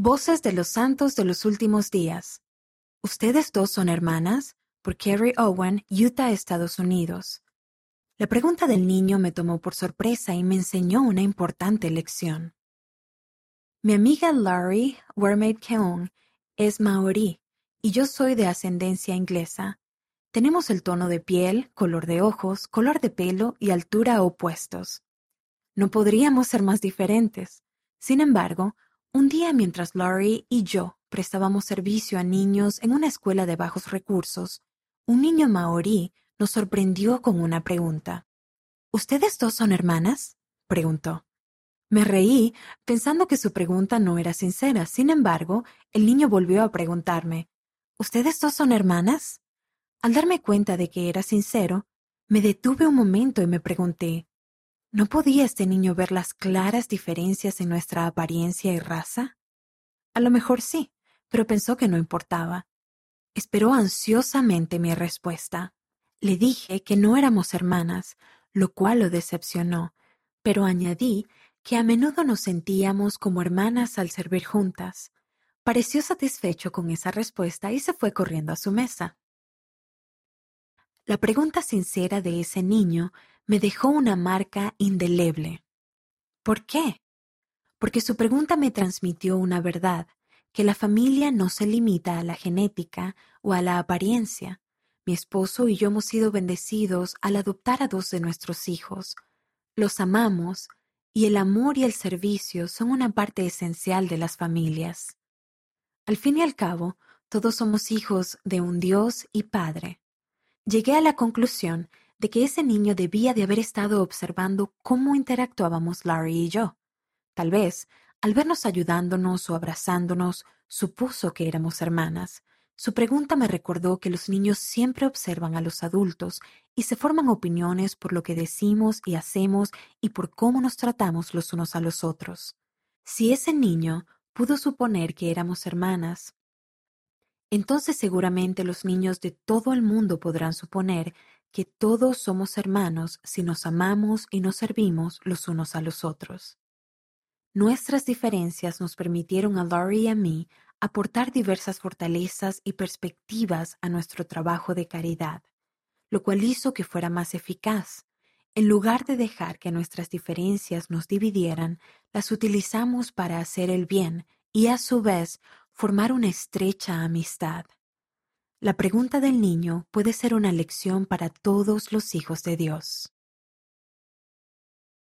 Voces de los Santos de los Últimos Días. ¿Ustedes dos son hermanas? Por Carrie Owen, Utah, Estados Unidos. La pregunta del niño me tomó por sorpresa y me enseñó una importante lección. Mi amiga Laurie Wermaid Keung es maorí y yo soy de ascendencia inglesa. Tenemos el tono de piel, color de ojos, color de pelo y altura opuestos. No podríamos ser más diferentes. Sin embargo, un día mientras Laurie y yo prestábamos servicio a niños en una escuela de bajos recursos, un niño maorí nos sorprendió con una pregunta. ¿Ustedes dos son hermanas? preguntó. Me reí pensando que su pregunta no era sincera. Sin embargo, el niño volvió a preguntarme, ¿Ustedes dos son hermanas? Al darme cuenta de que era sincero, me detuve un momento y me pregunté, ¿No podía este niño ver las claras diferencias en nuestra apariencia y raza? A lo mejor sí, pero pensó que no importaba. Esperó ansiosamente mi respuesta. Le dije que no éramos hermanas, lo cual lo decepcionó, pero añadí que a menudo nos sentíamos como hermanas al servir juntas. Pareció satisfecho con esa respuesta y se fue corriendo a su mesa. La pregunta sincera de ese niño me dejó una marca indeleble. ¿Por qué? Porque su pregunta me transmitió una verdad, que la familia no se limita a la genética o a la apariencia. Mi esposo y yo hemos sido bendecidos al adoptar a dos de nuestros hijos. Los amamos y el amor y el servicio son una parte esencial de las familias. Al fin y al cabo, todos somos hijos de un Dios y Padre. Llegué a la conclusión de que ese niño debía de haber estado observando cómo interactuábamos Larry y yo. Tal vez, al vernos ayudándonos o abrazándonos, supuso que éramos hermanas. Su pregunta me recordó que los niños siempre observan a los adultos y se forman opiniones por lo que decimos y hacemos y por cómo nos tratamos los unos a los otros. Si ese niño pudo suponer que éramos hermanas, entonces seguramente los niños de todo el mundo podrán suponer que todos somos hermanos si nos amamos y nos servimos los unos a los otros. Nuestras diferencias nos permitieron a Laurie y a mí aportar diversas fortalezas y perspectivas a nuestro trabajo de caridad, lo cual hizo que fuera más eficaz. En lugar de dejar que nuestras diferencias nos dividieran, las utilizamos para hacer el bien y a su vez formar una estrecha amistad. La pregunta del niño puede ser una lección para todos los hijos de Dios.